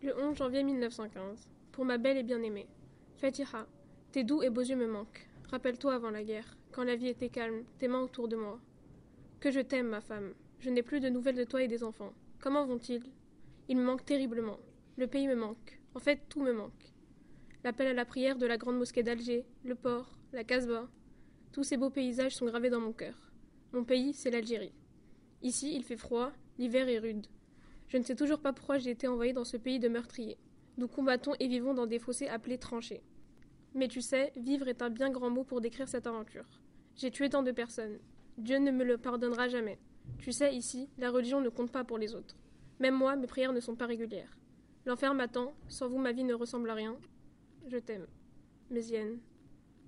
Le 11 janvier 1915. Pour ma belle et bien-aimée. Fatiha, tes doux et beaux yeux me manquent. Rappelle-toi avant la guerre, quand la vie était calme, tes mains autour de moi. Que je t'aime, ma femme. Je n'ai plus de nouvelles de toi et des enfants. Comment vont-ils? Ils me manquent terriblement. Le pays me manque. En fait, tout me manque. L'appel à la prière de la grande mosquée d'Alger, le port, la Casbah. Tous ces beaux paysages sont gravés dans mon cœur. Mon pays, c'est l'Algérie. Ici, il fait froid, l'hiver est rude. Je ne sais toujours pas pourquoi j'ai été envoyé dans ce pays de meurtriers. Nous combattons et vivons dans des fossés appelés tranchées. Mais tu sais, vivre est un bien grand mot pour décrire cette aventure. J'ai tué tant de personnes. Dieu ne me le pardonnera jamais. Tu sais, ici, la religion ne compte pas pour les autres. Même moi, mes prières ne sont pas régulières. L'enfer m'attend, sans vous ma vie ne ressemble à rien. Je t'aime. Mézienne.